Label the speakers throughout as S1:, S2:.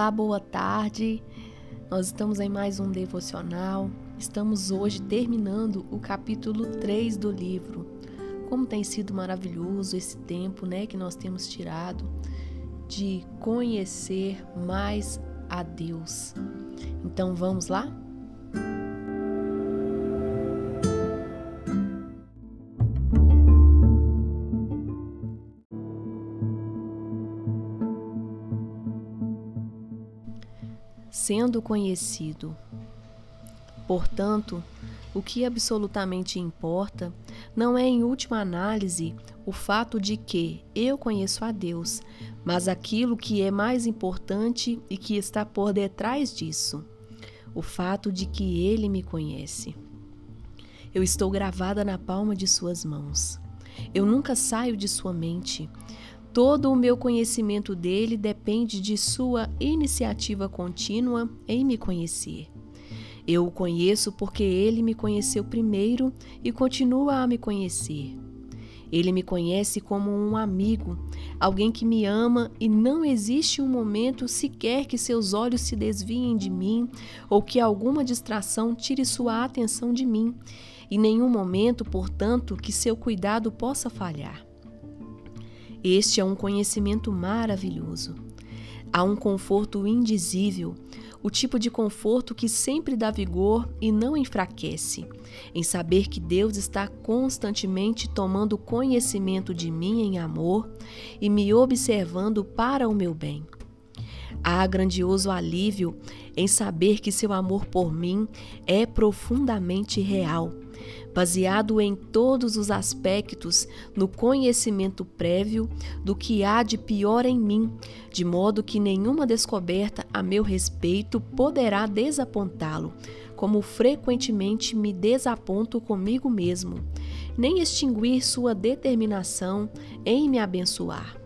S1: Olá, boa tarde. Nós estamos em mais um devocional. Estamos hoje terminando o capítulo 3 do livro. Como tem sido maravilhoso esse tempo, né, que nós temos tirado de conhecer mais a Deus. Então vamos lá? Sendo conhecido. Portanto, o que absolutamente importa não é, em última análise, o fato de que eu conheço a Deus, mas aquilo que é mais importante e que está por detrás disso: o fato de que Ele me conhece. Eu estou gravada na palma de Suas mãos. Eu nunca saio de Sua mente. Todo o meu conhecimento dele depende de sua iniciativa contínua em me conhecer. Eu o conheço porque ele me conheceu primeiro e continua a me conhecer. Ele me conhece como um amigo, alguém que me ama e não existe um momento sequer que seus olhos se desviem de mim ou que alguma distração tire sua atenção de mim, e nenhum momento, portanto, que seu cuidado possa falhar. Este é um conhecimento maravilhoso. Há um conforto indizível, o tipo de conforto que sempre dá vigor e não enfraquece, em saber que Deus está constantemente tomando conhecimento de mim em amor e me observando para o meu bem. Há grandioso alívio em saber que seu amor por mim é profundamente real baseado em todos os aspectos no conhecimento prévio do que há de pior em mim, de modo que nenhuma descoberta a meu respeito poderá desapontá-lo, como frequentemente me desaponto comigo mesmo, nem extinguir sua determinação em me abençoar.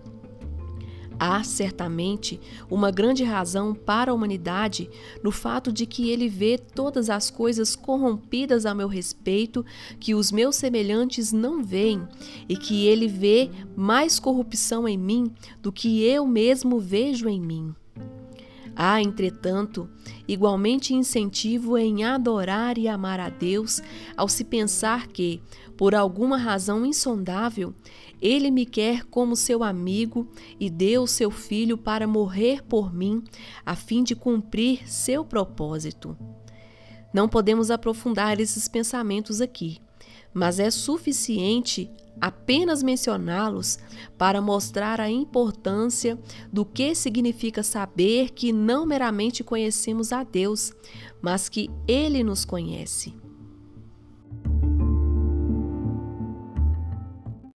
S1: Há certamente uma grande razão para a humanidade no fato de que ele vê todas as coisas corrompidas a meu respeito que os meus semelhantes não veem, e que ele vê mais corrupção em mim do que eu mesmo vejo em mim. Há, entretanto, igualmente incentivo em adorar e amar a Deus ao se pensar que, por alguma razão insondável, Ele me quer como seu amigo e deu seu filho para morrer por mim, a fim de cumprir seu propósito. Não podemos aprofundar esses pensamentos aqui, mas é suficiente apenas mencioná-los para mostrar a importância do que significa saber que não meramente conhecemos a Deus, mas que Ele nos conhece.